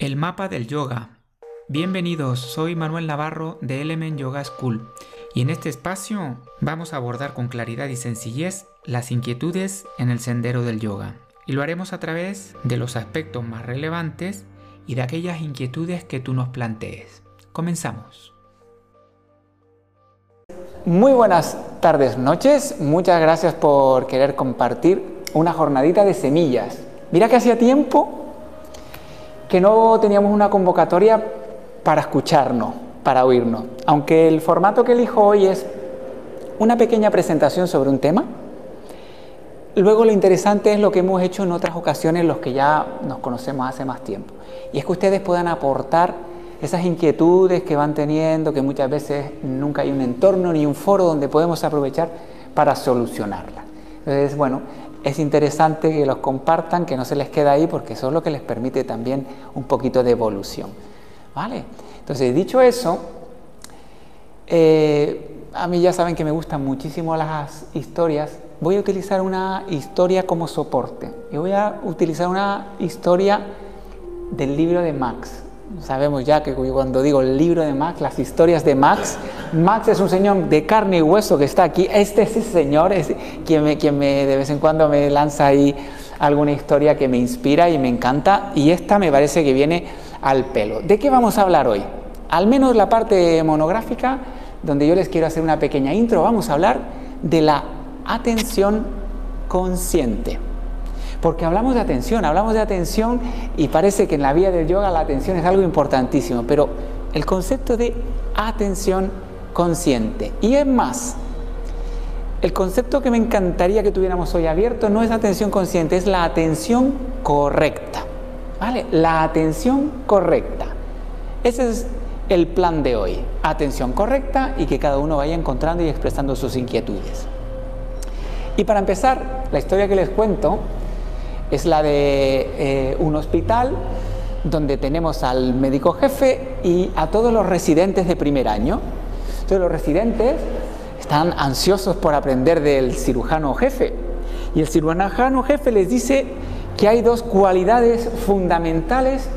El mapa del yoga. Bienvenidos, soy Manuel Navarro de Element Yoga School y en este espacio vamos a abordar con claridad y sencillez las inquietudes en el sendero del yoga. Y lo haremos a través de los aspectos más relevantes y de aquellas inquietudes que tú nos plantees. Comenzamos. Muy buenas tardes, noches. Muchas gracias por querer compartir una jornadita de semillas. Mira que hacía tiempo que no teníamos una convocatoria para escucharnos, para oírnos. Aunque el formato que elijo hoy es una pequeña presentación sobre un tema, luego lo interesante es lo que hemos hecho en otras ocasiones, los que ya nos conocemos hace más tiempo. Y es que ustedes puedan aportar esas inquietudes que van teniendo, que muchas veces nunca hay un entorno ni un foro donde podemos aprovechar para solucionarlas. Entonces, bueno, es interesante que los compartan, que no se les quede ahí, porque eso es lo que les permite también un poquito de evolución. ¿Vale? Entonces, dicho eso, eh, a mí ya saben que me gustan muchísimo las historias. Voy a utilizar una historia como soporte. Y voy a utilizar una historia del libro de Max. Sabemos ya que cuando digo el libro de Max, las historias de Max, Max es un señor de carne y hueso que está aquí. Este es ese señor es quien, me, quien me, de vez en cuando me lanza ahí alguna historia que me inspira y me encanta. Y esta me parece que viene al pelo. ¿De qué vamos a hablar hoy? Al menos la parte monográfica, donde yo les quiero hacer una pequeña intro, vamos a hablar de la atención consciente. Porque hablamos de atención, hablamos de atención y parece que en la vida del yoga la atención es algo importantísimo, pero el concepto de atención consciente. Y es más, el concepto que me encantaría que tuviéramos hoy abierto no es atención consciente, es la atención correcta. ¿Vale? La atención correcta. Ese es el plan de hoy. Atención correcta y que cada uno vaya encontrando y expresando sus inquietudes. Y para empezar, la historia que les cuento es la de eh, un hospital donde tenemos al médico jefe y a todos los residentes de primer año. Todos los residentes están ansiosos por aprender del cirujano jefe. Y el cirujano jefe les dice que hay dos cualidades fundamentales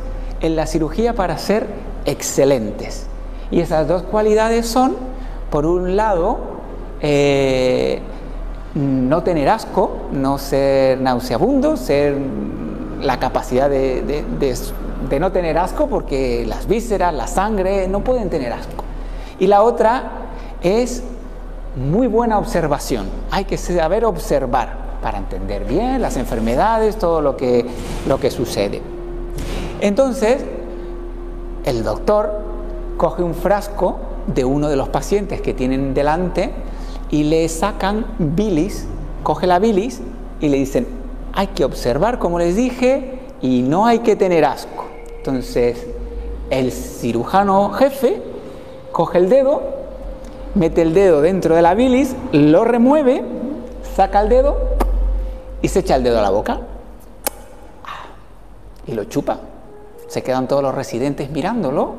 en la cirugía para ser excelentes. Y esas dos cualidades son, por un lado, eh, no tener asco, no ser nauseabundo, ser la capacidad de, no tener asco porque las vísceras, la sangre no pueden tener asco. Y la otra es muy buena observación. Hay que saber observar para entender bien las enfermedades, todo lo que, lo que sucede. Entonces, el doctor coge un frasco de uno de los pacientes que tienen delante y le sacan bilis, coge la bilis y le dicen, hay que observar, como les dije, y no hay que tener asco. Entonces, el cirujano jefe coge el dedo, mete el dedo dentro de la bilis, lo remueve, saca el dedo y se echa el dedo a la boca. Y lo chupa. Se quedan todos los residentes mirándolo,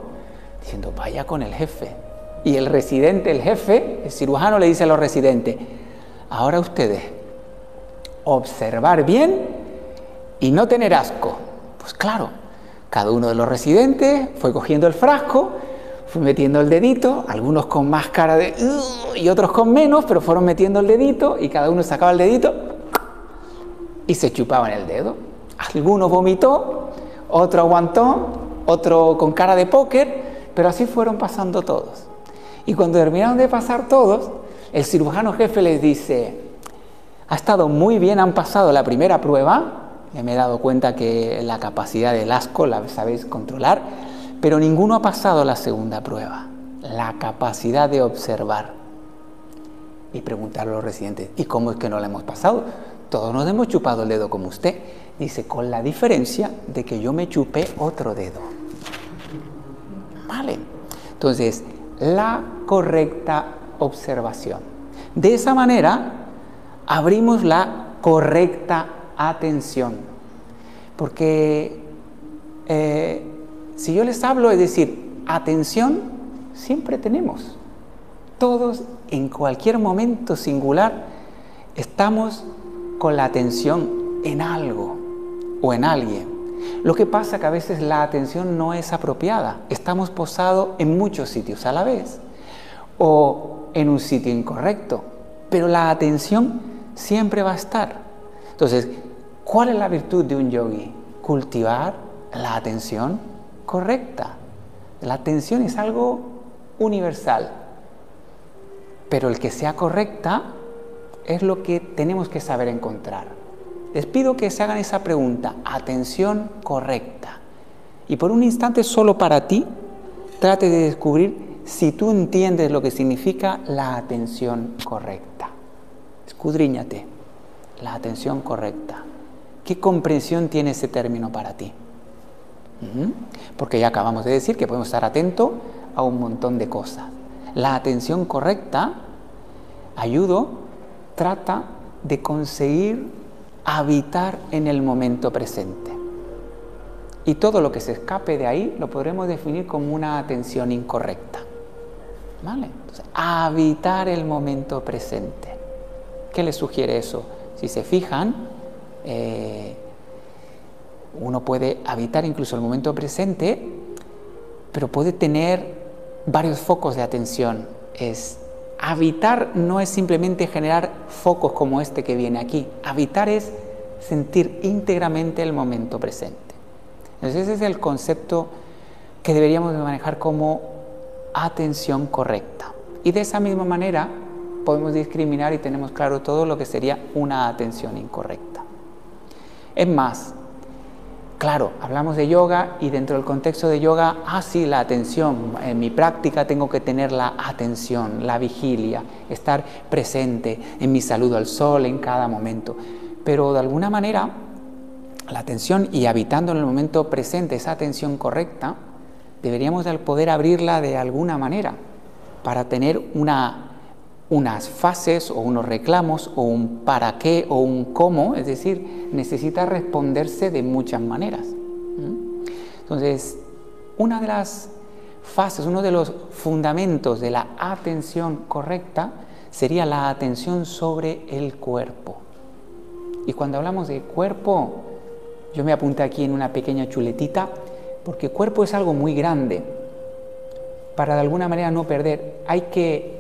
diciendo, vaya con el jefe. Y el residente, el jefe, el cirujano le dice a los residentes, ahora ustedes, observar bien y no tener asco. Pues claro, cada uno de los residentes fue cogiendo el frasco, fue metiendo el dedito, algunos con más cara de y otros con menos, pero fueron metiendo el dedito y cada uno sacaba el dedito y se chupaban el dedo. Algunos vomitó, otro aguantó, otro con cara de póker, pero así fueron pasando todos. Y cuando terminaron de pasar todos, el cirujano jefe les dice, ha estado muy bien, han pasado la primera prueba, me he dado cuenta que la capacidad del asco la sabéis controlar, pero ninguno ha pasado la segunda prueba, la capacidad de observar. Y preguntar a los residentes, ¿y cómo es que no la hemos pasado? Todos nos hemos chupado el dedo como usted. Dice, con la diferencia de que yo me chupé otro dedo. Vale. Entonces, la correcta observación. De esa manera abrimos la correcta atención. Porque eh, si yo les hablo, es decir, atención, siempre tenemos. Todos en cualquier momento singular estamos con la atención en algo o en alguien. Lo que pasa que a veces la atención no es apropiada. Estamos posados en muchos sitios a la vez o en un sitio incorrecto, pero la atención siempre va a estar. Entonces, ¿cuál es la virtud de un yogi? Cultivar la atención correcta. La atención es algo universal, pero el que sea correcta es lo que tenemos que saber encontrar. Les pido que se hagan esa pregunta, atención correcta. Y por un instante solo para ti, trate de descubrir si tú entiendes lo que significa la atención correcta. Escudriñate, la atención correcta. ¿Qué comprensión tiene ese término para ti? Porque ya acabamos de decir que podemos estar atentos a un montón de cosas. La atención correcta, ayudo, trata de conseguir habitar en el momento presente. Y todo lo que se escape de ahí lo podremos definir como una atención incorrecta. ¿Vale? habitar el momento presente. ¿Qué les sugiere eso? Si se fijan, eh, uno puede habitar incluso el momento presente, pero puede tener varios focos de atención. Es habitar no es simplemente generar focos como este que viene aquí. Habitar es sentir íntegramente el momento presente. Entonces ese es el concepto que deberíamos manejar como atención correcta. Y de esa misma manera podemos discriminar y tenemos claro todo lo que sería una atención incorrecta. Es más, Claro, hablamos de yoga y dentro del contexto de yoga, ah, sí, la atención. En mi práctica tengo que tener la atención, la vigilia, estar presente en mi saludo al sol en cada momento. Pero de alguna manera, la atención y habitando en el momento presente, esa atención correcta, deberíamos poder abrirla de alguna manera para tener una unas fases o unos reclamos o un para qué o un cómo, es decir, necesita responderse de muchas maneras. Entonces, una de las fases, uno de los fundamentos de la atención correcta sería la atención sobre el cuerpo. Y cuando hablamos de cuerpo, yo me apunté aquí en una pequeña chuletita, porque cuerpo es algo muy grande. Para de alguna manera no perder, hay que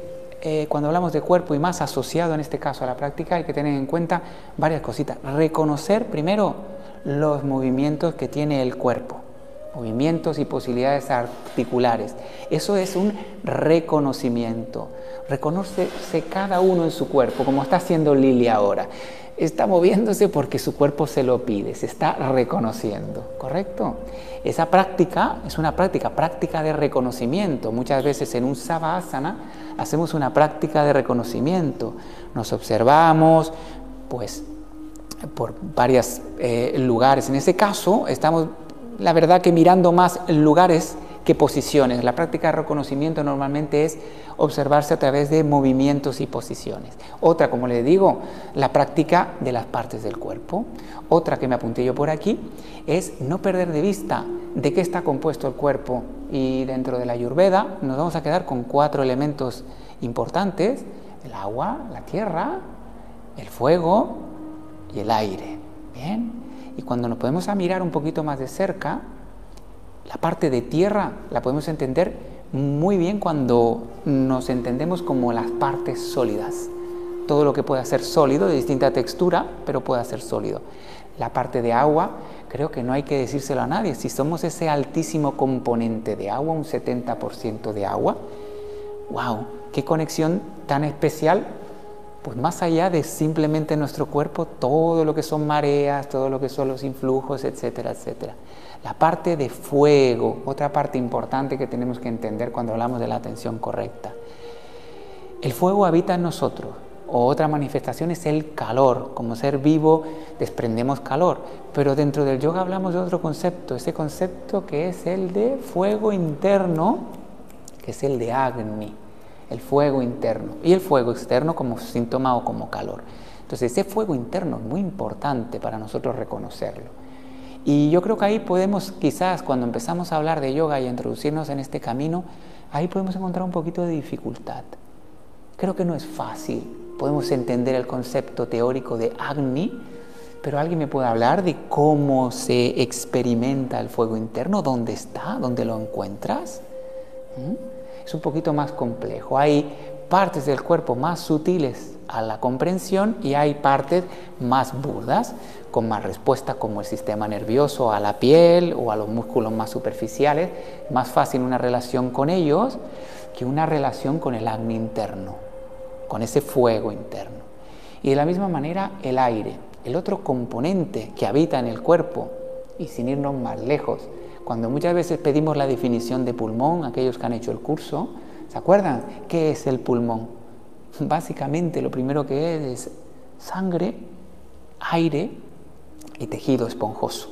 eh, cuando hablamos de cuerpo y más asociado en este caso a la práctica, hay que tener en cuenta varias cositas. Reconocer primero los movimientos que tiene el cuerpo, movimientos y posibilidades articulares. Eso es un reconocimiento. Reconocerse cada uno en su cuerpo, como está haciendo Lili ahora está moviéndose porque su cuerpo se lo pide, se está reconociendo, ¿correcto? Esa práctica es una práctica, práctica de reconocimiento. Muchas veces en un savasana hacemos una práctica de reconocimiento. Nos observamos, pues, por varios eh, lugares. En ese caso, estamos, la verdad, que mirando más lugares que posiciones. La práctica de reconocimiento normalmente es observarse a través de movimientos y posiciones. Otra, como le digo, la práctica de las partes del cuerpo. Otra que me apunté yo por aquí es no perder de vista de qué está compuesto el cuerpo. Y dentro de la Ayurveda nos vamos a quedar con cuatro elementos importantes, el agua, la tierra, el fuego y el aire. Bien, y cuando nos podemos mirar un poquito más de cerca, la parte de tierra la podemos entender muy bien cuando nos entendemos como las partes sólidas. Todo lo que pueda ser sólido, de distinta textura, pero pueda ser sólido. La parte de agua, creo que no hay que decírselo a nadie. Si somos ese altísimo componente de agua, un 70% de agua, wow, qué conexión tan especial pues más allá de simplemente nuestro cuerpo, todo lo que son mareas, todo lo que son los influjos, etcétera, etcétera. La parte de fuego, otra parte importante que tenemos que entender cuando hablamos de la atención correcta. El fuego habita en nosotros, o otra manifestación es el calor. Como ser vivo desprendemos calor, pero dentro del yoga hablamos de otro concepto, ese concepto que es el de fuego interno, que es el de Agni el fuego interno y el fuego externo como síntoma o como calor. Entonces ese fuego interno es muy importante para nosotros reconocerlo. Y yo creo que ahí podemos, quizás cuando empezamos a hablar de yoga y a introducirnos en este camino, ahí podemos encontrar un poquito de dificultad. Creo que no es fácil. Podemos entender el concepto teórico de Agni, pero alguien me puede hablar de cómo se experimenta el fuego interno, dónde está, dónde lo encuentras. ¿Mm? Es un poquito más complejo. Hay partes del cuerpo más sutiles a la comprensión y hay partes más burdas, con más respuesta como el sistema nervioso a la piel o a los músculos más superficiales. Más fácil una relación con ellos que una relación con el acné interno, con ese fuego interno. Y de la misma manera el aire el otro componente que habita en el cuerpo, y sin irnos más lejos, cuando muchas veces pedimos la definición de pulmón, aquellos que han hecho el curso, ¿se acuerdan qué es el pulmón? Básicamente lo primero que es es sangre, aire y tejido esponjoso.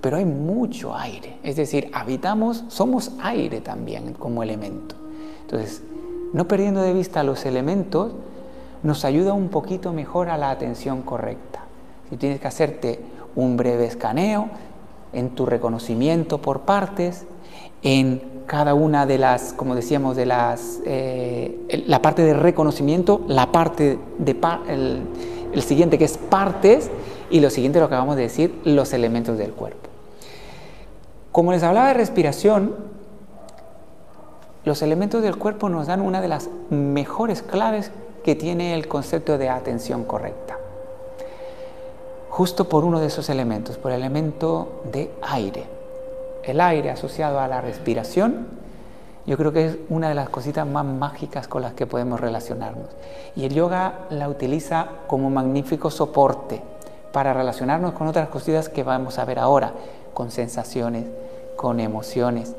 Pero hay mucho aire, es decir, habitamos, somos aire también como elemento. Entonces, no perdiendo de vista los elementos, nos ayuda un poquito mejor a la atención correcta y tienes que hacerte un breve escaneo en tu reconocimiento por partes, en cada una de las, como decíamos, de las, eh, la parte de reconocimiento, la parte de el siguiente que es partes y lo siguiente lo acabamos de decir, los elementos del cuerpo. Como les hablaba de respiración, los elementos del cuerpo nos dan una de las mejores claves que tiene el concepto de atención correcta justo por uno de esos elementos, por el elemento de aire. El aire asociado a la respiración, yo creo que es una de las cositas más mágicas con las que podemos relacionarnos. Y el yoga la utiliza como magnífico soporte para relacionarnos con otras cositas que vamos a ver ahora, con sensaciones, con emociones.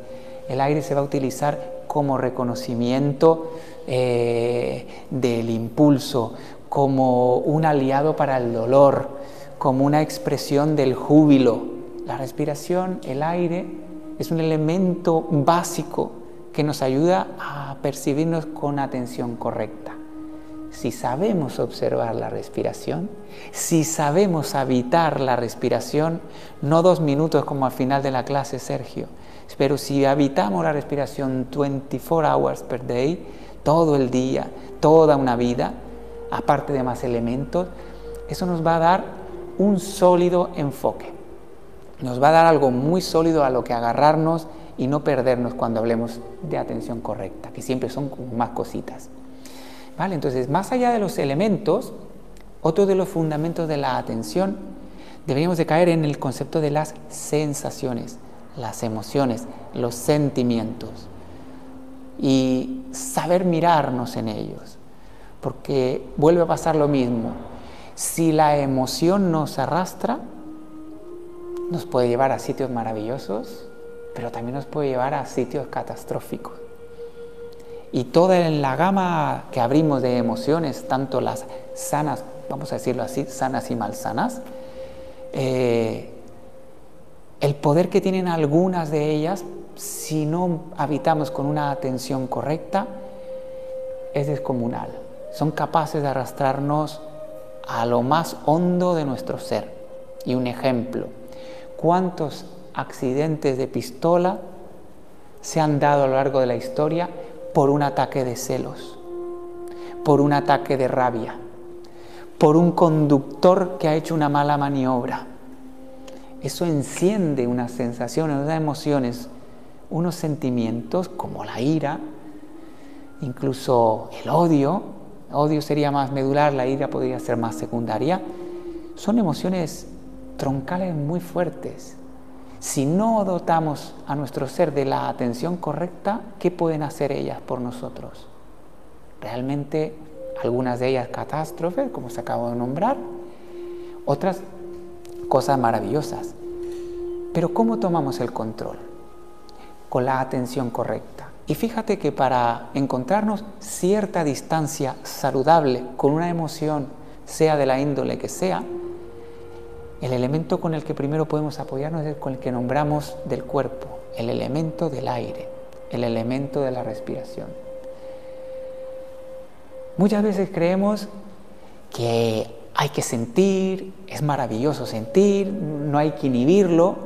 El aire se va a utilizar como reconocimiento eh, del impulso, como un aliado para el dolor, como una expresión del júbilo. La respiración, el aire, es un elemento básico que nos ayuda a percibirnos con atención correcta. Si sabemos observar la respiración, si sabemos habitar la respiración, no dos minutos como al final de la clase, Sergio, pero si habitamos la respiración 24 hours per day, todo el día, toda una vida, aparte de más elementos, eso nos va a dar un sólido enfoque. Nos va a dar algo muy sólido a lo que agarrarnos y no perdernos cuando hablemos de atención correcta, que siempre son más cositas. Entonces, más allá de los elementos, otro de los fundamentos de la atención, deberíamos de caer en el concepto de las sensaciones, las emociones, los sentimientos. Y saber mirarnos en ellos, porque vuelve a pasar lo mismo. Si la emoción nos arrastra, nos puede llevar a sitios maravillosos, pero también nos puede llevar a sitios catastróficos. Y toda la gama que abrimos de emociones, tanto las sanas, vamos a decirlo así, sanas y malsanas, eh, el poder que tienen algunas de ellas, si no habitamos con una atención correcta, es descomunal. Son capaces de arrastrarnos a lo más hondo de nuestro ser. Y un ejemplo, ¿cuántos accidentes de pistola se han dado a lo largo de la historia por un ataque de celos, por un ataque de rabia, por un conductor que ha hecho una mala maniobra? Eso enciende unas sensaciones, unas emociones, unos sentimientos como la ira, incluso el odio, odio sería más medular, la ira podría ser más secundaria, son emociones troncales muy fuertes. Si no dotamos a nuestro ser de la atención correcta, ¿qué pueden hacer ellas por nosotros? Realmente algunas de ellas catástrofes, como se acabó de nombrar, otras cosas maravillosas. Pero ¿cómo tomamos el control? Con la atención correcta. Y fíjate que para encontrarnos cierta distancia saludable con una emoción, sea de la índole que sea, el elemento con el que primero podemos apoyarnos es con el que nombramos del cuerpo, el elemento del aire, el elemento de la respiración. Muchas veces creemos que hay que sentir, es maravilloso sentir, no hay que inhibirlo,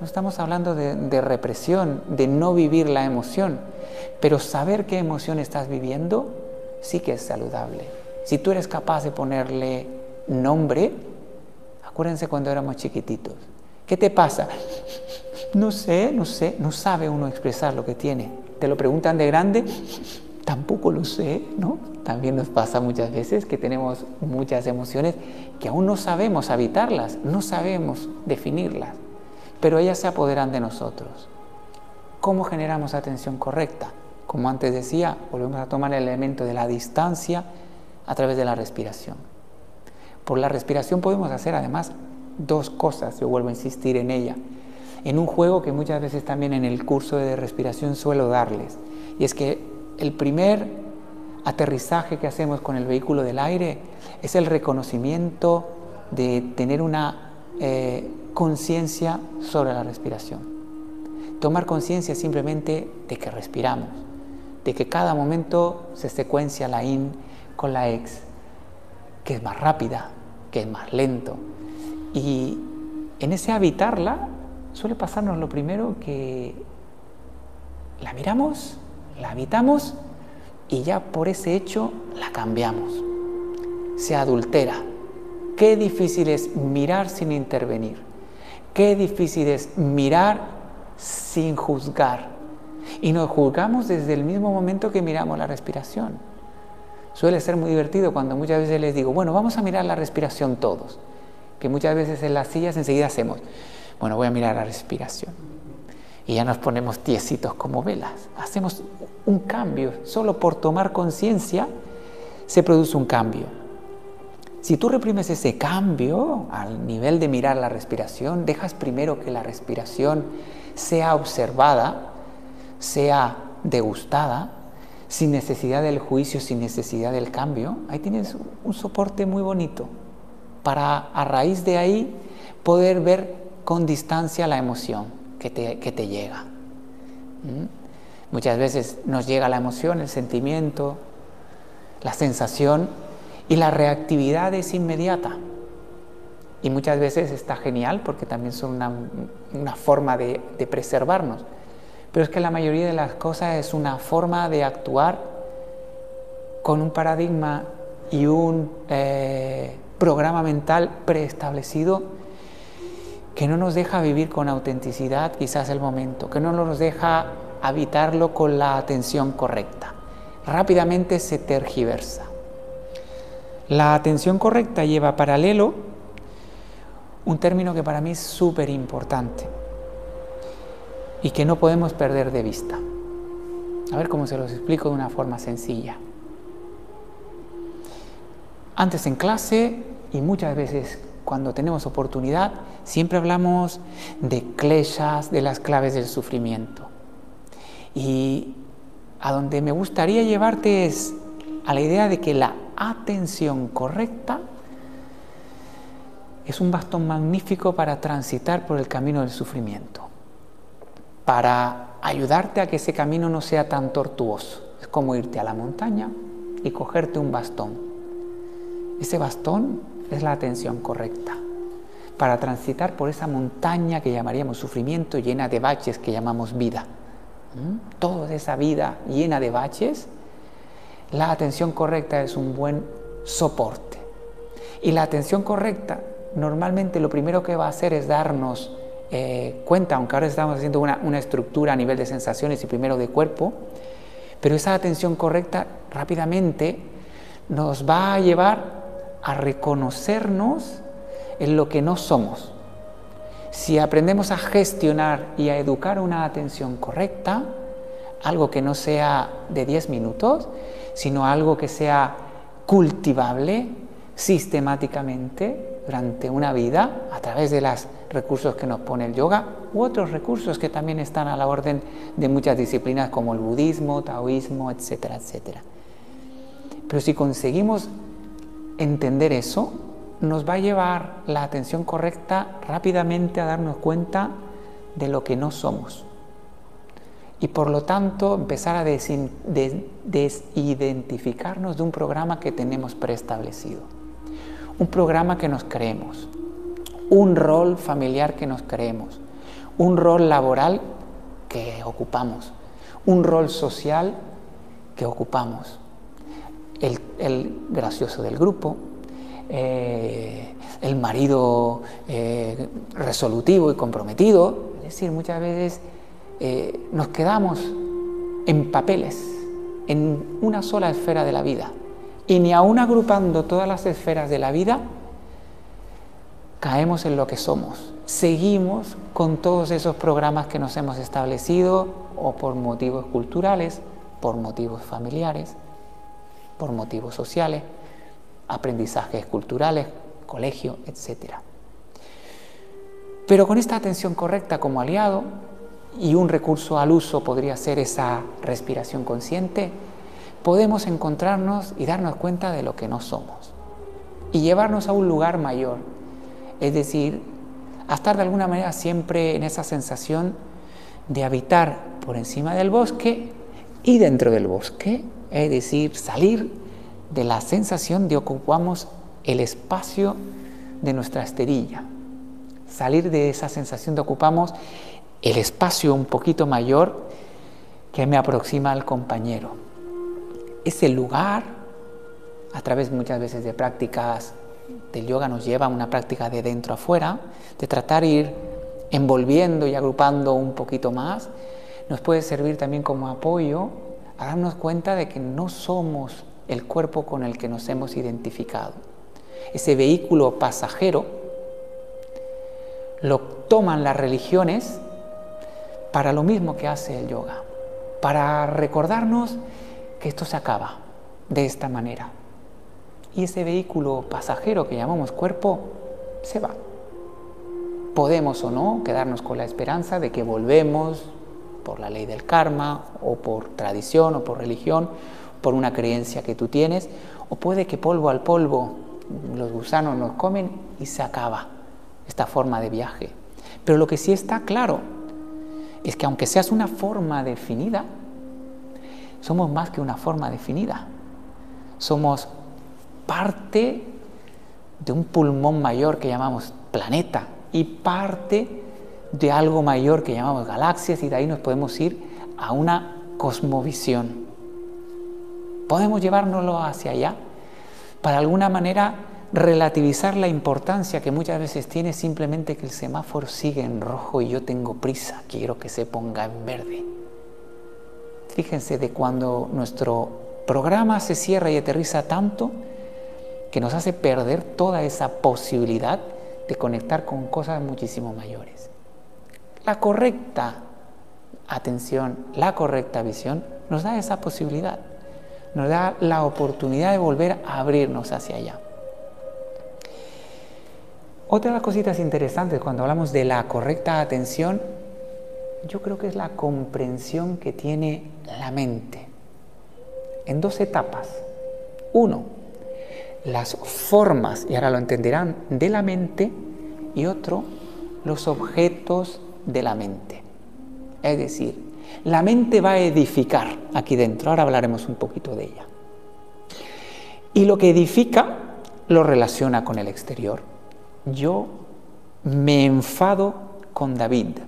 no estamos hablando de, represión, de no vivir la emoción, pero saber qué emoción estás viviendo sí que es saludable. Si tú eres capaz de ponerle nombre, Acuérdense cuando éramos chiquititos. ¿Qué te pasa? No sé, no sé, no sabe uno expresar lo que tiene. Te lo preguntan de grande, tampoco lo sé, ¿no? También nos pasa muchas veces que tenemos muchas emociones que aún no sabemos habitarlas, no sabemos definirlas, pero ellas se apoderan de nosotros. ¿Cómo generamos atención correcta? Como antes decía, volvemos a tomar el elemento de la distancia a través de la respiración. Por la respiración podemos hacer además dos cosas, yo vuelvo a insistir en ella, en un juego que muchas veces también en el curso de respiración suelo darles, y es que el primer aterrizaje que hacemos con el vehículo del aire es el reconocimiento de tener una eh, conciencia sobre la respiración. Tomar conciencia simplemente de que respiramos, de que cada momento se secuencia la in con la ex, que es más rápida, que es más lento. Y en ese habitarla suele pasarnos lo primero que la miramos, la habitamos y ya por ese hecho la cambiamos. Se adultera. Qué difícil es mirar sin intervenir. Qué difícil es mirar sin juzgar. Y nos juzgamos desde el mismo momento que miramos la respiración. Suele ser muy divertido cuando muchas veces les digo, bueno, vamos a mirar la respiración todos. Que muchas veces en las sillas enseguida hacemos, bueno, voy a mirar la respiración. Y ya nos ponemos tiesitos como velas. Hacemos un cambio. Solo por tomar conciencia se produce un cambio. Si tú reprimes ese cambio al nivel de mirar la respiración, dejas primero que la respiración sea observada, sea degustada, sin necesidad del juicio, sin necesidad del cambio, ahí tienes un soporte muy bonito para a raíz de ahí poder ver con distancia la emoción que te, que te llega. Muchas veces nos llega la emoción, el sentimiento, la sensación y la reactividad es inmediata. Y muchas veces está genial porque también son una, una forma de preservarnos. Pero es que la mayoría de las cosas es una forma de actuar con un paradigma y un eh, programa mental preestablecido que no nos deja vivir con autenticidad quizás el momento, que no nos deja habitarlo con la atención correcta. Rápidamente se tergiversa. La atención correcta lleva paralelo un término que para mí es súper importante y que no podemos perder de vista. A ver cómo se los explico de una forma sencilla. Antes en clase y muchas veces cuando tenemos oportunidad, siempre hablamos de clechas, de las claves del sufrimiento. Y a donde me gustaría llevarte es a la idea de que la atención correcta es un bastón magnífico para transitar por el camino del sufrimiento para ayudarte a que ese camino no sea tan tortuoso. Es como irte a la montaña y cogerte un bastón. Ese bastón es la atención correcta para transitar por esa montaña que llamaríamos sufrimiento llena de baches que llamamos vida. ¿Mm? Toda esa vida llena de baches, la atención correcta es un buen soporte. Y la atención correcta normalmente lo primero que va a hacer es darnos eh, cuenta, aunque ahora estamos haciendo una, una estructura a nivel de sensaciones y primero de cuerpo, pero esa atención correcta rápidamente nos va a llevar a reconocernos en lo que no somos. Si aprendemos a gestionar y a educar una atención correcta, algo que no sea de 10 minutos, sino algo que sea cultivable sistemáticamente durante una vida a través de los recursos que nos pone el yoga u otros recursos que también están a la orden de muchas disciplinas como el budismo, taoísmo, etcétera, etcétera. Pero si conseguimos entender eso, nos va a llevar la atención correcta rápidamente a darnos cuenta de lo que no somos. Y por lo tanto empezar a desidentificarnos de un programa que tenemos preestablecido un programa que nos creemos, un rol familiar que nos creemos, un rol laboral que ocupamos, un rol social que ocupamos, el, gracioso del grupo, eh, el marido eh, resolutivo y comprometido. Es decir, muchas veces eh, nos quedamos en papeles, en una sola esfera de la vida. Y ni aún agrupando todas las esferas de la vida, caemos en lo que somos. Seguimos con todos esos programas que nos hemos establecido o por motivos culturales, por motivos familiares, por motivos sociales, aprendizajes culturales, colegio, etc. Pero con esta atención correcta como aliado y un recurso al uso podría ser esa respiración consciente, podemos encontrarnos y darnos cuenta de lo que no somos y llevarnos a un lugar mayor, es decir, a estar de alguna manera siempre en esa sensación de habitar por encima del bosque y dentro del bosque, es decir, salir de la sensación de ocupamos el espacio de nuestra esterilla, salir de esa sensación de ocupamos el espacio un poquito mayor que me aproxima al compañero. Ese lugar, a través muchas veces de prácticas del yoga, nos lleva a una práctica de dentro a fuera, de tratar de ir envolviendo y agrupando un poquito más, nos puede servir también como apoyo a darnos cuenta de que no somos el cuerpo con el que nos hemos identificado. Ese vehículo pasajero lo toman las religiones para lo mismo que hace el yoga, para recordarnos que esto se acaba de esta manera. Y ese vehículo pasajero que llamamos cuerpo se va. Podemos o no quedarnos con la esperanza de que volvemos por la ley del karma o por tradición o por religión por una creencia que tú tienes, o puede que polvo al polvo los gusanos nos comen y se acaba esta forma de viaje. Pero lo que sí está claro es que aunque seas una forma definida, somos más que una forma definida. Somos parte de un pulmón mayor que llamamos planeta y parte de algo mayor que llamamos galaxias y de ahí nos podemos ir a una cosmovisión. Podemos llevárnoslo hacia allá para alguna manera relativizar la importancia que muchas veces tiene simplemente que el semáforo sigue en rojo y yo tengo prisa, quiero que se ponga en verde. Fíjense de cuando nuestro programa se cierra y aterriza tanto que nos hace perder toda esa posibilidad de conectar con cosas muchísimo mayores. La correcta atención, la correcta visión nos da esa posibilidad nos da la oportunidad de volver a abrirnos hacia allá. Otra de las cositas interesantes cuando hablamos de la correcta atención, yo creo que es la comprensión que tiene la mente en dos etapas. Uno, las formas, y ahora lo entenderán, de la mente, y otro, los objetos de la mente. Es decir, la mente va a edificar aquí dentro, ahora hablaremos un poquito de ella. Y lo que edifica lo relaciona con el exterior. Yo me enfado con David.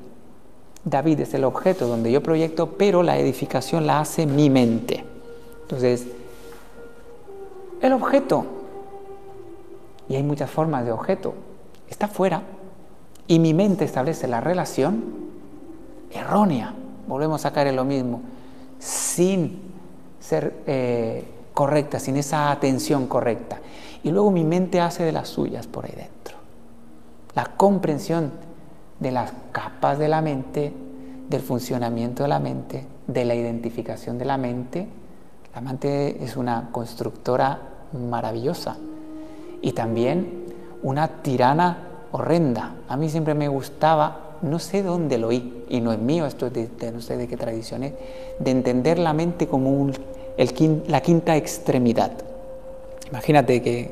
David es el objeto donde yo proyecto, pero la edificación la hace mi mente. Entonces, el objeto, y hay muchas formas de objeto, está fuera y mi mente establece la relación errónea volvemos a caer en lo mismo, sin ser eh, correcta, sin esa atención correcta. Y luego mi mente hace de las suyas por ahí dentro. La comprensión de las capas de la mente, del funcionamiento de la mente, de la identificación de la mente. La mente es una constructora maravillosa y también una tirana horrenda. A mí siempre me gustaba no sé dónde lo oí, y no es mío, esto es de, no sé de qué tradición es, de entender la mente como la quinta extremidad. Imagínate que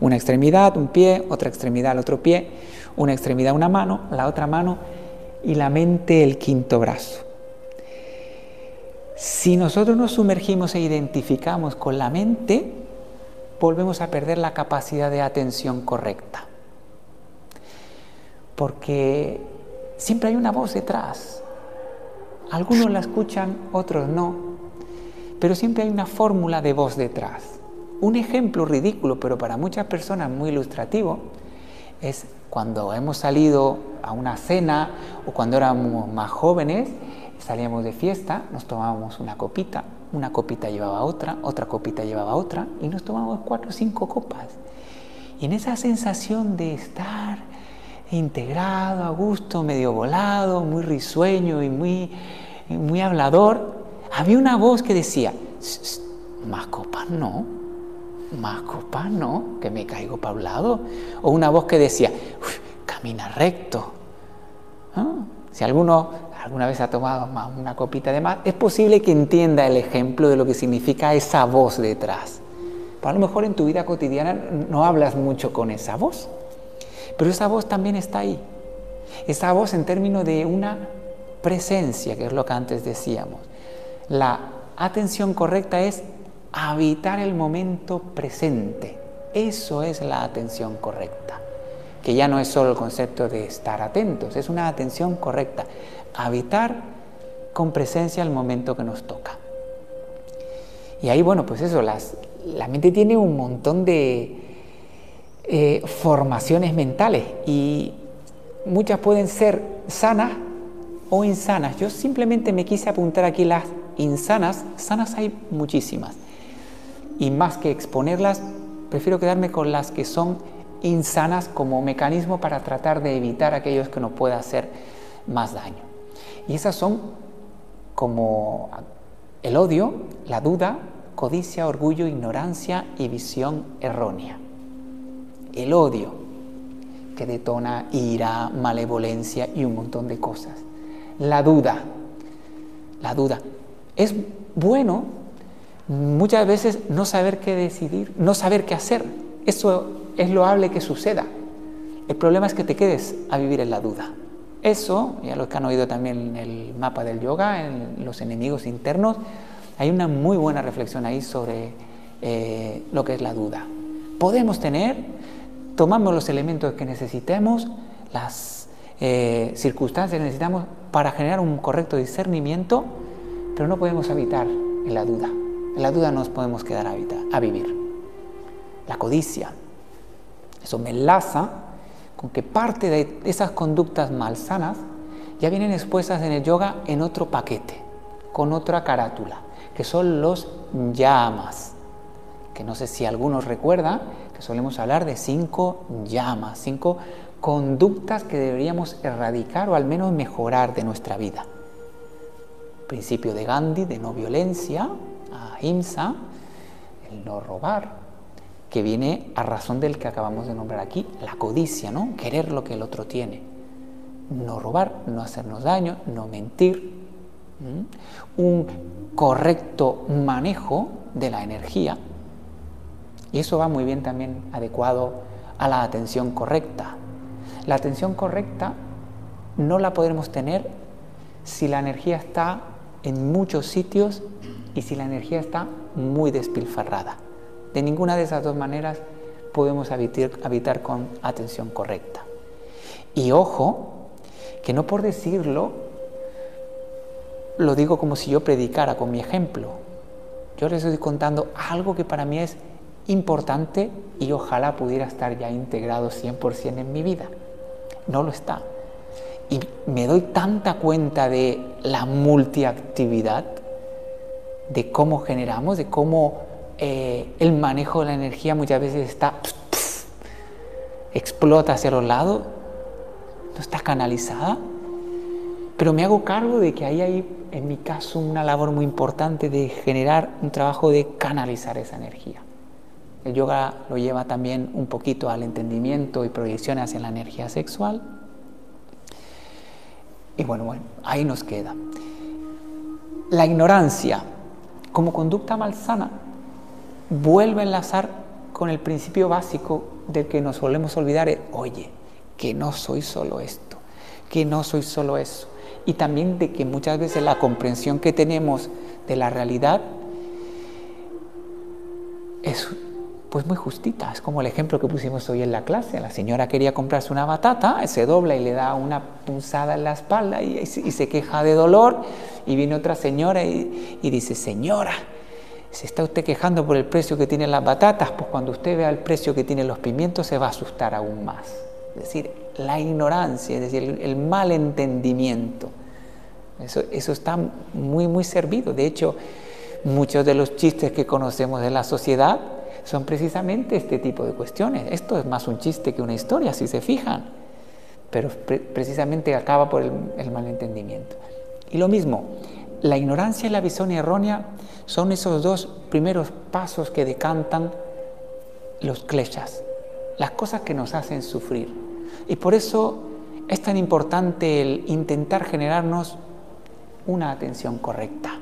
una extremidad, un pie, otra extremidad, el otro pie, una extremidad, una mano, la otra mano, y la mente el quinto brazo. Si nosotros nos sumergimos e identificamos con la mente, volvemos a perder la capacidad de atención correcta. Porque Siempre hay una voz detrás. Algunos la escuchan, otros no. Pero siempre hay una fórmula de voz detrás. Un ejemplo ridículo, pero para muchas personas muy ilustrativo, es cuando hemos salido a una cena o cuando éramos más jóvenes, salíamos de fiesta, nos tomábamos una copita, una copita llevaba otra, otra copita llevaba otra y nos tomábamos cuatro o cinco copas. Y en esa sensación de estar integrado, a gusto, medio volado, muy risueño y muy, muy hablador, había una voz que decía, más copas no, más copas no, que me caigo para un. O una voz que decía, camina recto. Si alguno alguna vez ha tomado una copita de más, es posible que entienda el ejemplo de lo que significa esa voz detrás. Pero a lo mejor en tu vida cotidiana no hablas mucho con esa voz, pero esa voz también está ahí. Esa voz en términos de una presencia, que es lo que antes decíamos. La atención correcta es habitar el momento presente. Eso es la atención correcta, que ya no es solo el concepto de estar atentos, es una atención correcta. Habitar con presencia el momento que nos toca. Y ahí, bueno, pues eso, la mente tiene un montón de eh, formaciones mentales y muchas pueden ser sanas o insanas. Yo simplemente me quise apuntar aquí las insanas, sanas hay muchísimas. Y más que exponerlas, prefiero quedarme con las que son insanas como mecanismo para tratar de evitar aquellos que nos pueda hacer más daño. Y esas son como el odio, la duda, codicia, orgullo, ignorancia y visión errónea. El odio, que detona ira, malevolencia y un montón de cosas. La duda, la duda. Es bueno muchas veces no saber qué decidir, no saber qué hacer. Eso es loable que suceda. El problema es que te quedes a vivir en la duda. Eso, ya lo que han oído también en el mapa del yoga, en los enemigos internos, hay una muy buena reflexión ahí sobre eh, lo que es la duda. Podemos tener, tomamos los elementos que necesitemos, las eh, circunstancias que necesitamos para generar un correcto discernimiento, pero no podemos habitar en la duda. En la duda nos podemos quedar a, a vivir. La codicia. Eso me enlaza con que parte de esas conductas malsanas ya vienen expuestas en el yoga en otro paquete, con otra carátula que son los llamas, que no sé si algunos recuerdan que solemos hablar de cinco llamas, cinco conductas que deberíamos erradicar o al menos mejorar de nuestra vida. Principio de Gandhi de no violencia, ahimsa, el no robar, que viene a razón del que acabamos de nombrar aquí, la codicia, ¿no? Querer lo que el otro tiene. No robar, no hacernos daño, no mentir, un correcto manejo de la energía. Y eso va muy bien también adecuado a la atención correcta. La atención correcta no la podremos tener si la energía está en muchos sitios y si la energía está muy despilfarrada. De ninguna de esas dos maneras podemos habitar, con atención correcta. Y ojo, que no por decirlo lo digo como si yo predicara con mi ejemplo. Yo les estoy contando algo que para mí es importante y ojalá pudiera estar ya integrado 100% en mi vida. No lo está. Y me doy tanta cuenta de la multiactividad, de cómo generamos, de cómo eh, el manejo de la energía muchas veces está, explota hacia los lados, no está canalizada pero me hago cargo de que ahí hay, en mi caso, una labor muy importante de generar un trabajo de canalizar esa energía. El yoga lo lleva también un poquito al entendimiento y proyección hacia la energía sexual. Y bueno, bueno, ahí nos queda. La ignorancia como conducta malsana vuelve a enlazar con el principio básico del que nos solemos olvidar, oye, que no soy solo esto, que no soy solo eso, y también de que muchas veces la comprensión que tenemos de la realidad es pues muy justita, es como el ejemplo que pusimos hoy en la clase, la señora quería comprarse una batata, se dobla y le da una punzada en la espalda y, se queja de dolor. Y viene otra señora y dice, señora, ¿Se está usted quejando por el precio que tienen las batatas? Pues cuando usted vea el precio que tienen los pimientos se va a asustar aún más. Es decir, la ignorancia, es decir, el, mal entendimiento. Eso, eso está muy, muy servido. De hecho, muchos de los chistes que conocemos de la sociedad son precisamente este tipo de cuestiones. Esto es más un chiste que una historia, si se fijan, pero precisamente acaba por el, el malentendimiento. Y lo mismo, la ignorancia y la visión errónea son esos dos primeros pasos que decantan los kleshas, las cosas que nos hacen sufrir. Y por eso es tan importante el intentar generarnos una atención correcta.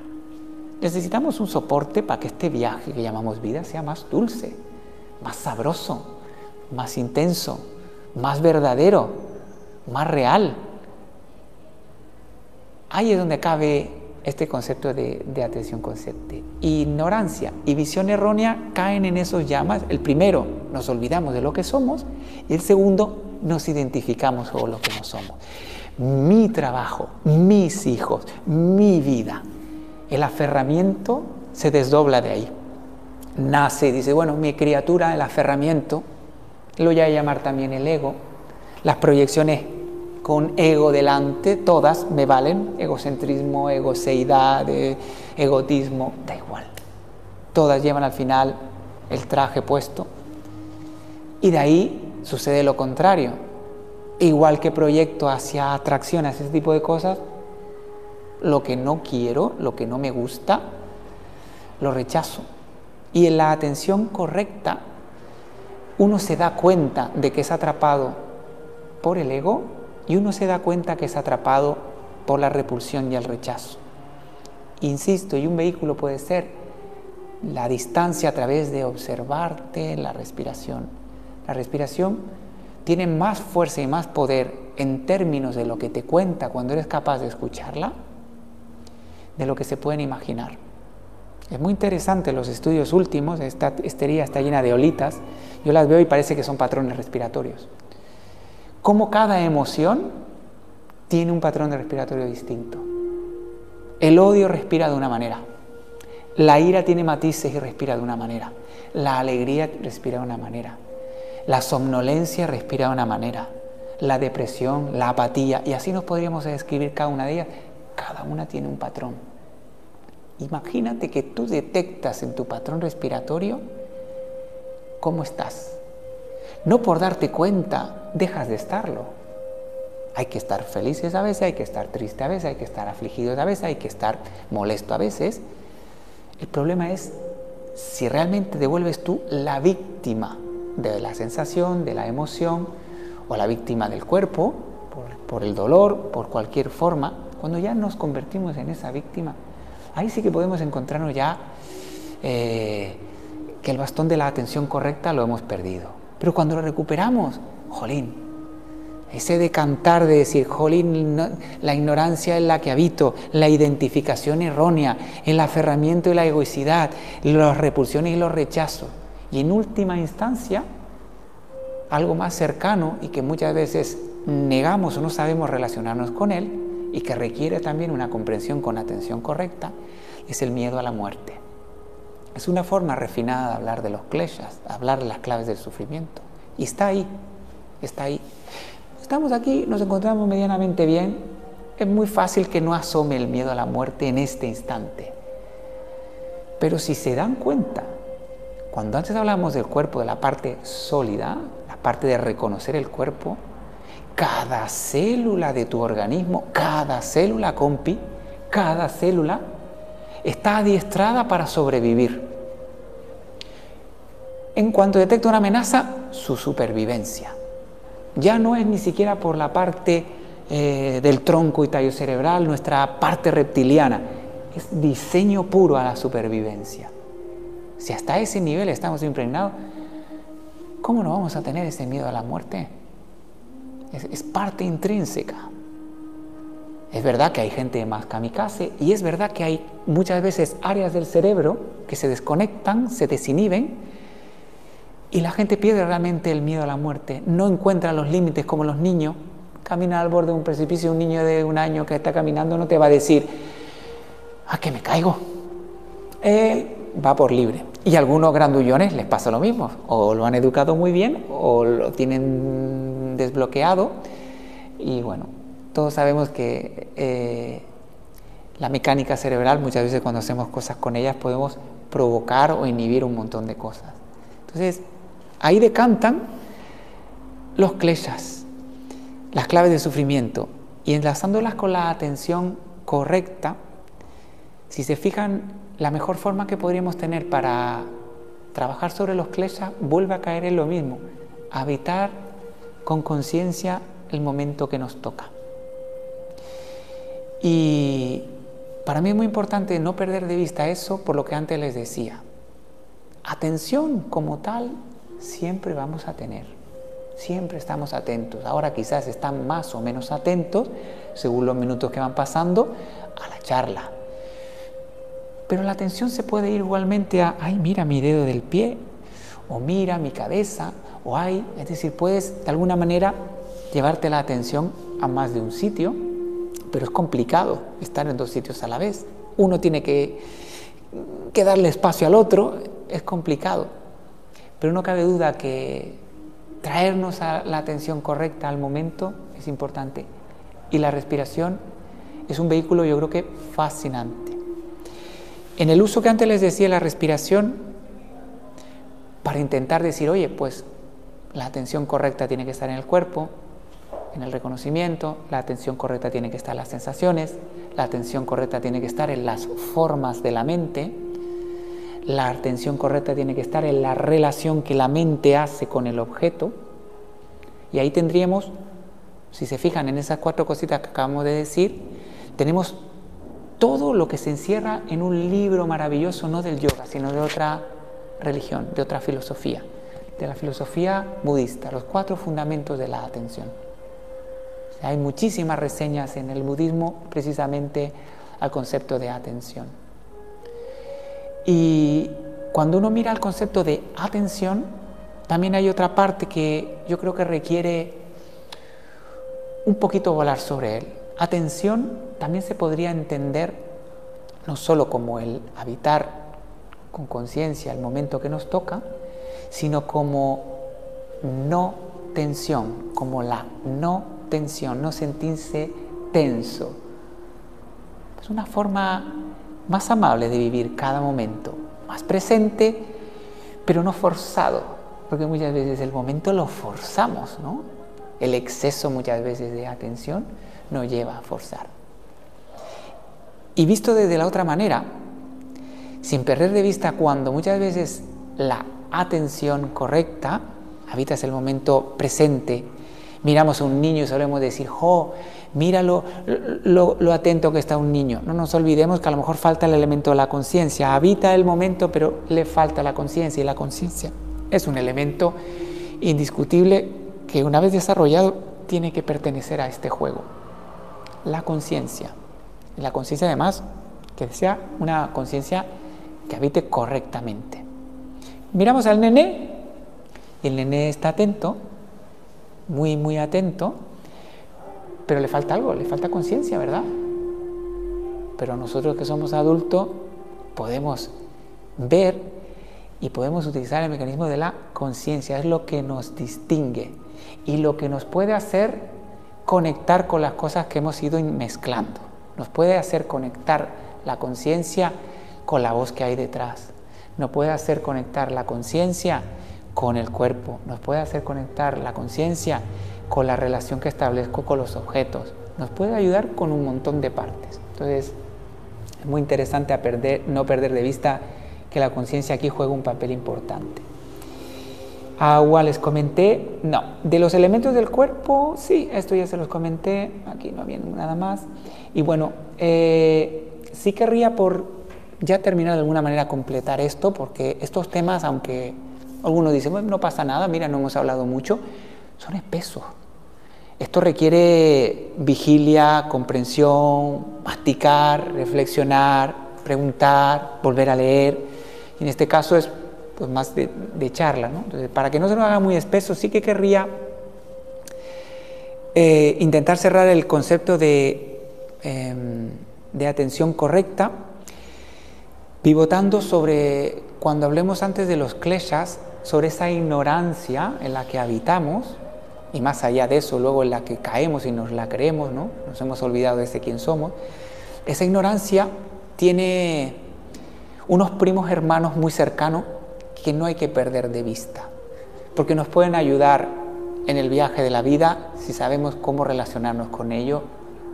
Necesitamos un soporte para que este viaje que llamamos vida sea más dulce, más sabroso, más intenso, más verdadero, más real. Ahí es donde cabe este concepto de, atención consciente. Ignorancia y visión errónea caen en esos llamas. El primero, nos olvidamos de lo que somos y el segundo, nos identificamos con lo que no somos. Mi trabajo, mis hijos, mi vida. El aferramiento se desdobla de ahí. Nace, dice, bueno, mi criatura, el aferramiento, lo voy a llamar también el ego, las proyecciones con ego delante, todas me valen, egocentrismo, egoseidad, eh, egotismo, da igual. Todas llevan al final el traje puesto. Y de ahí sucede lo contrario. Igual que proyecto hacia atracción, hacia ese tipo de cosas, lo que no quiero, lo que no me gusta, lo rechazo. Y en la atención correcta, uno se da cuenta de que es atrapado por el ego y uno se da cuenta que es atrapado por la repulsión y el rechazo. Insisto, y un vehículo puede ser la distancia a través de observarte la respiración. La respiración tiene más fuerza y más poder en términos de lo que te cuenta cuando eres capaz de escucharla, de lo que se pueden imaginar. Es muy interesante los estudios últimos, esta estería está llena de olitas, yo las veo y parece que son patrones respiratorios cómo cada emoción tiene un patrón de respiratorio distinto. El odio respira de una manera, la ira tiene matices y respira de una manera, la alegría respira de una manera, la somnolencia respira de una manera, la depresión, la apatía, y así nos podríamos describir cada una de ellas. Cada una tiene un patrón. Imagínate que tú detectas en tu patrón respiratorio cómo estás. No por darte cuenta dejas de estarlo. Hay que estar felices a veces, hay que estar triste a veces, hay que estar afligido a veces, hay que estar molesto a veces. El problema es si realmente devuelves tú la víctima de la sensación, de la emoción, o la víctima del cuerpo, por, el dolor, por cualquier forma, cuando ya nos convertimos en esa víctima, ahí sí que podemos encontrarnos ya eh, que el bastón de la atención correcta lo hemos perdido. Pero cuando lo recuperamos, jolín, ese decantar de decir, jolín, la ignorancia en la que habito, la identificación errónea, el aferramiento y la egoicidad, las repulsiones y los rechazos. Y en última instancia, algo más cercano y que muchas veces negamos o no sabemos relacionarnos con él y que requiere también una comprensión con atención correcta, es el miedo a la muerte. Es una forma refinada de hablar de los kleshas, hablar de las claves del sufrimiento. Y está ahí, está ahí. Estamos aquí, nos encontramos medianamente bien. Es muy fácil que no asome el miedo a la muerte en este instante. Pero si se dan cuenta, cuando antes hablamos del cuerpo, de la parte sólida, la parte de reconocer el cuerpo, cada célula de tu organismo, cada célula, compi, cada célula está adiestrada para sobrevivir. En cuanto detecta una amenaza, su supervivencia. Ya no es ni siquiera por la parte eh, del tronco y tallo cerebral, nuestra parte reptiliana, es diseño puro a la supervivencia. Si hasta ese nivel estamos impregnados, ¿cómo no vamos a tener ese miedo a la muerte? es parte intrínseca. Es verdad que hay gente más kamikaze y es verdad que hay muchas veces áreas del cerebro que se desconectan, se desinhiben y la gente pierde realmente el miedo a la muerte. No encuentra los límites como los niños. Camina al borde de un precipicio, un niño de un año que está caminando no te va a decir, ¿a que me caigo? Eh, va por libre. Y a algunos grandullones les pasa lo mismo, o lo han educado muy bien o lo tienen desbloqueado. Y bueno, todos sabemos que eh, la mecánica cerebral, muchas veces cuando hacemos cosas con ellas podemos provocar o inhibir un montón de cosas. Entonces, ahí decantan los kleshas, las claves de sufrimiento, y enlazándolas con la atención correcta, si se fijan, la mejor forma que podríamos tener para trabajar sobre los kleshas vuelve a caer en lo mismo, habitar con conciencia el momento que nos toca. Y para mí es muy importante no perder de vista eso por lo que antes les decía. Atención como tal siempre vamos a tener. Siempre estamos atentos. Ahora quizás están más o menos atentos según los minutos que van pasando a la charla. Pero la atención se puede ir igualmente a, ay, mira mi dedo del pie, o mira mi cabeza, o ay, es decir, puedes de alguna manera llevarte la atención a más de un sitio pero es complicado estar en dos sitios a la vez. Uno tiene que, darle espacio al otro, es complicado. Pero no cabe duda que traernos a la atención correcta al momento es importante. Y la respiración es un vehículo yo creo que fascinante. En el uso que antes les decía la respiración, para intentar decir, oye, pues la atención correcta tiene que estar en el cuerpo, en el reconocimiento, la atención correcta tiene que estar en las sensaciones, la atención correcta tiene que estar en las formas de la mente, la atención correcta tiene que estar en la relación que la mente hace con el objeto, y ahí tendríamos, si se fijan en esas cuatro cositas que acabamos de decir, tenemos todo lo que se encierra en un libro maravilloso, no del yoga, sino de otra religión, de otra filosofía, de la filosofía budista, los cuatro fundamentos de la atención. Hay muchísimas reseñas en el budismo precisamente al concepto de atención. Y cuando uno mira el concepto de atención, también hay otra parte que yo creo que requiere un poquito volar sobre él. Atención también se podría entender no solo como el habitar con conciencia el momento que nos toca, sino como no tensión, como la no tensión, no sentirse tenso. Es una forma más amable de vivir cada momento, más presente, pero no forzado, porque muchas veces el momento lo forzamos, ¿no? El exceso muchas veces de atención nos lleva a forzar. Y visto desde la otra manera, sin perder de vista cuando muchas veces la atención correcta, habitas el momento presente, miramos a un niño y solemos decir, jo, míralo lo, lo, atento que está un niño. No nos olvidemos que a lo mejor falta el elemento de la conciencia. Habita el momento, pero le falta la conciencia. Y la conciencia es un elemento indiscutible que una vez desarrollado tiene que pertenecer a este juego. La conciencia. La conciencia además que sea una conciencia que habite correctamente. Miramos al nené y el nené está atento muy, muy atento, pero le falta algo, le falta conciencia, ¿verdad? Pero nosotros que somos adultos podemos ver y podemos utilizar el mecanismo de la conciencia, es lo que nos distingue y lo que nos puede hacer conectar con las cosas que hemos ido mezclando. Nos puede hacer conectar la conciencia con la voz que hay detrás. Nos puede hacer conectar la conciencia con el cuerpo, nos puede hacer conectar la conciencia con la relación que establezco con los objetos, nos puede ayudar con un montón de partes. Entonces, es muy interesante perder, no perder de vista que la conciencia aquí juega un papel importante. Agua les comenté, no, de los elementos del cuerpo, sí, esto ya se los comenté, aquí no había nada más. Y bueno, eh, sí querría por ya terminar de alguna manera completar esto, porque estos temas, aunque algunos dicen, no pasa nada, mira, no hemos hablado mucho. Son espesos. Esto requiere vigilia, comprensión, masticar, reflexionar, preguntar, volver a leer. En este caso es pues, más de, charla. ¿no? Entonces, para que no se nos haga muy espeso, sí que querría eh, intentar cerrar el concepto de, em, de atención correcta Pivotando sobre, cuando hablemos antes de los kleshas, sobre esa ignorancia en la que habitamos, y más allá de eso, luego en la que caemos y nos la creemos, ¿no? Nos hemos olvidado de ese quién somos. Esa ignorancia tiene unos primos hermanos muy cercanos que no hay que perder de vista, porque nos pueden ayudar en el viaje de la vida si sabemos cómo relacionarnos con ellos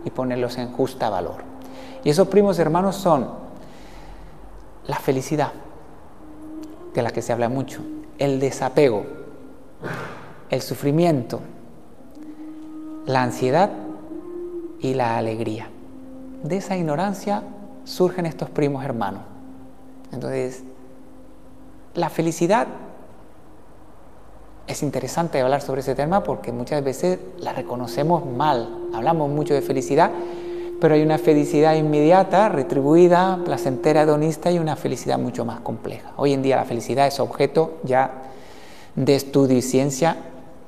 y ponerlos en justa valor. Y esos primos hermanos son la felicidad, de la que se habla mucho, el desapego, el sufrimiento, la ansiedad y la alegría. De esa ignorancia surgen estos primos hermanos. Entonces, la felicidad es interesante hablar sobre ese tema porque muchas veces la reconocemos mal. Hablamos mucho de felicidad, pero hay una felicidad inmediata, retribuida, placentera, hedonista y una felicidad mucho más compleja. Hoy en día la felicidad es objeto ya de estudio y ciencia,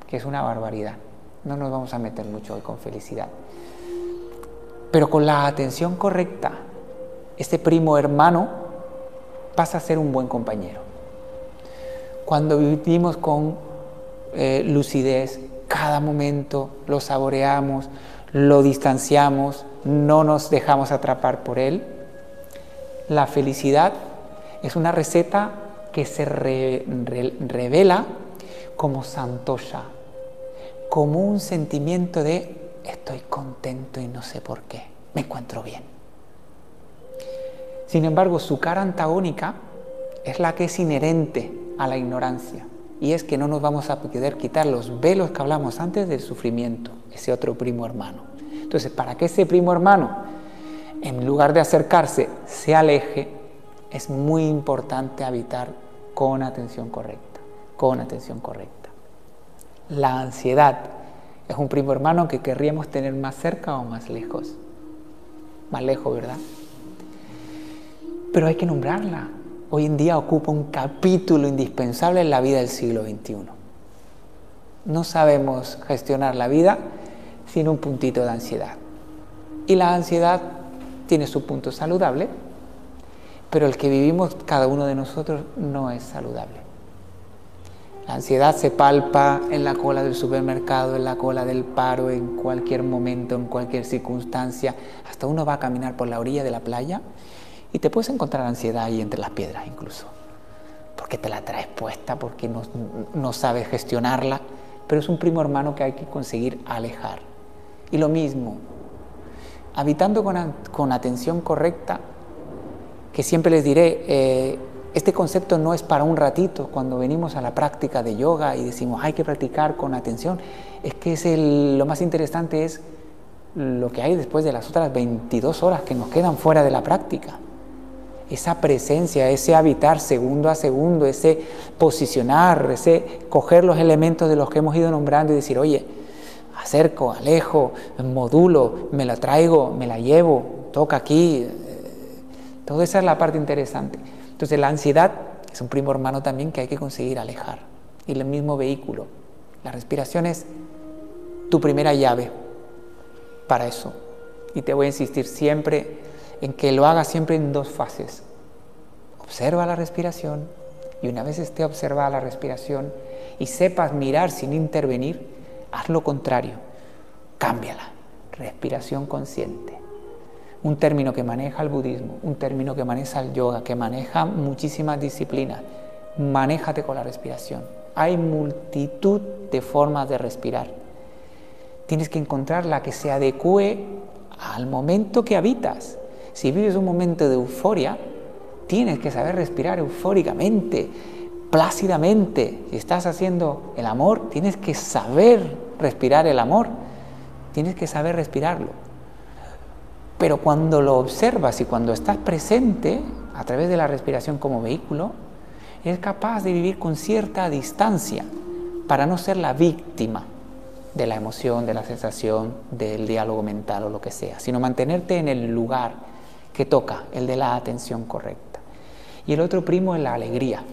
que es una barbaridad. No nos vamos a meter mucho hoy con felicidad. Pero con la atención correcta, este primo hermano pasa a ser un buen compañero. Cuando vivimos con eh, lucidez, cada momento lo saboreamos, lo distanciamos, no nos dejamos atrapar por él. La felicidad es una receta que se revela como santosha, como un sentimiento de estoy contento y no sé por qué, me encuentro bien. Sin embargo, su cara antagónica es la que es inherente a la ignorancia y es que no nos vamos a poder quitar los velos que hablamos antes del sufrimiento, ese otro primo hermano. Entonces, para que ese primo hermano, en lugar de acercarse, se aleje, es muy importante habitar con atención correcta, con atención correcta. La ansiedad es un primo hermano que querríamos tener más cerca o más lejos. Más lejos, ¿verdad? Pero hay que nombrarla, hoy en día ocupa un capítulo indispensable en la vida del siglo XXI. No sabemos gestionar la vida sin un puntito de ansiedad. Y la ansiedad tiene su punto saludable, pero el que vivimos cada uno de nosotros no es saludable. La ansiedad se palpa en la cola del supermercado, en la cola del paro, en cualquier momento, en cualquier circunstancia. Hasta uno va a caminar por la orilla de la playa y te puedes encontrar ansiedad ahí entre las piedras incluso, porque te la traes puesta, porque no, sabes gestionarla, pero es un primo hermano que hay que conseguir alejar. Y lo mismo, habitando con, atención correcta, que siempre les diré, eh, este concepto no es para un ratito cuando venimos a la práctica de yoga y decimos hay que practicar con atención, es que es lo más interesante es lo que hay después de las otras 22 horas que nos quedan fuera de la práctica esa presencia, ese habitar segundo a segundo, ese posicionar, ese coger los elementos de los que hemos ido nombrando y decir, oye, acerco, alejo, modulo, me la traigo, me la llevo, toca aquí. Toda esa es la parte interesante. Entonces la ansiedad es un primo hermano también que hay que conseguir alejar. Y el mismo vehículo. La respiración es tu primera llave para eso. Y te voy a insistir siempre en que lo hagas siempre en dos fases. Observa la respiración y una vez esté observada la respiración y sepas mirar sin intervenir, haz lo contrario, cámbiala. Respiración consciente. Un término que maneja el budismo, un término que maneja el yoga, que maneja muchísimas disciplinas. Manéjate con la respiración. Hay multitud de formas de respirar. Tienes que encontrar la que se adecue al momento que habitas. Si vives un momento de euforia, tienes que saber respirar eufóricamente, plácidamente. Si estás haciendo el amor, tienes que saber respirar el amor. Tienes que saber respirarlo. Pero cuando lo observas y cuando estás presente a través de la respiración como vehículo, eres capaz de vivir con cierta distancia para no ser la víctima de la emoción, de la sensación, del diálogo mental o lo que sea, sino mantenerte en el lugar que toca, el de la atención correcta. Y el otro primo es la alegría.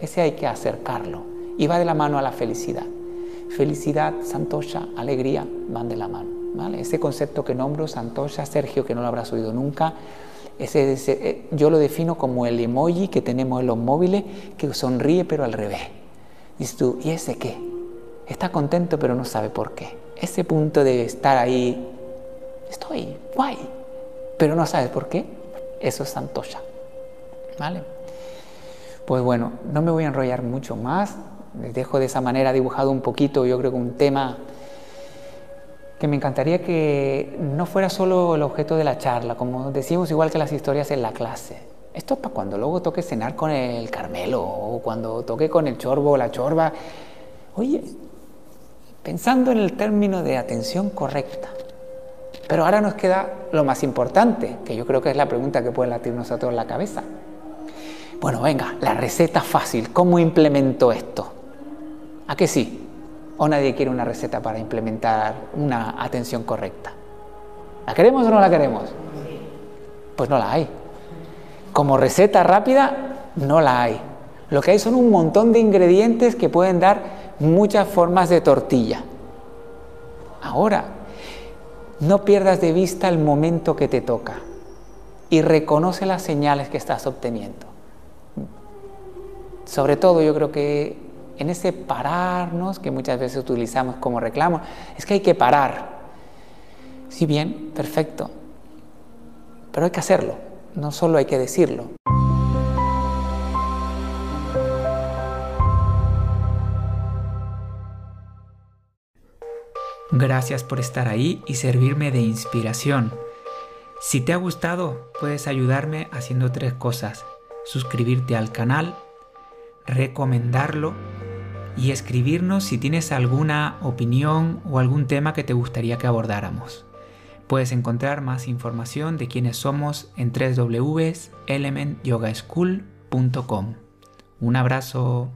Ese hay que acercarlo y va de la mano a la felicidad. Felicidad, santosha, alegría van de la mano. ¿Vale? Ese concepto que nombro, santosha, Sergio, que no lo habrás oído nunca, Ese, eh, yo lo defino como el emoji que tenemos en los móviles que sonríe pero al revés. Dices tú, ¿y ese qué? Está contento pero no sabe por qué. Ese punto de estar ahí, estoy, guay, pero no sabes por qué, eso es Santosha. ¿Vale? Pues bueno, no me voy a enrollar mucho más. Les dejo de esa manera dibujado un poquito, yo creo que un tema que me encantaría que no fuera solo el objeto de la charla, como decimos igual que las historias en la clase. Esto es para cuando luego toque cenar con el Carmelo o cuando toque con el chorbo o la chorba. Oye, pensando en el término de atención correcta. Pero ahora nos queda lo más importante, que yo creo que es la pregunta que puede latirnos a todos la cabeza. Bueno, venga, la receta fácil, ¿cómo implemento esto? ¿A qué sí? ¿O nadie quiere una receta para implementar una atención correcta? ¿La queremos o no la queremos? Pues no la hay. Como receta rápida, no la hay. Lo que hay son un montón de ingredientes que pueden dar muchas formas de tortilla. Ahora, no pierdas de vista el momento que te toca y reconoce las señales que estás obteniendo. Sobre todo yo creo que en ese pararnos que muchas veces utilizamos como reclamo, es que hay que parar. Sí, bien, perfecto, pero hay que hacerlo, no solo hay que decirlo. Gracias por estar ahí y servirme de inspiración. Si te ha gustado, puedes ayudarme haciendo tres cosas. Suscribirte al canal, recomendarlo y escribirnos si tienes alguna opinión o algún tema que te gustaría que abordáramos. Puedes encontrar más información de quiénes somos en www.elementyogaschool.com. Un abrazo.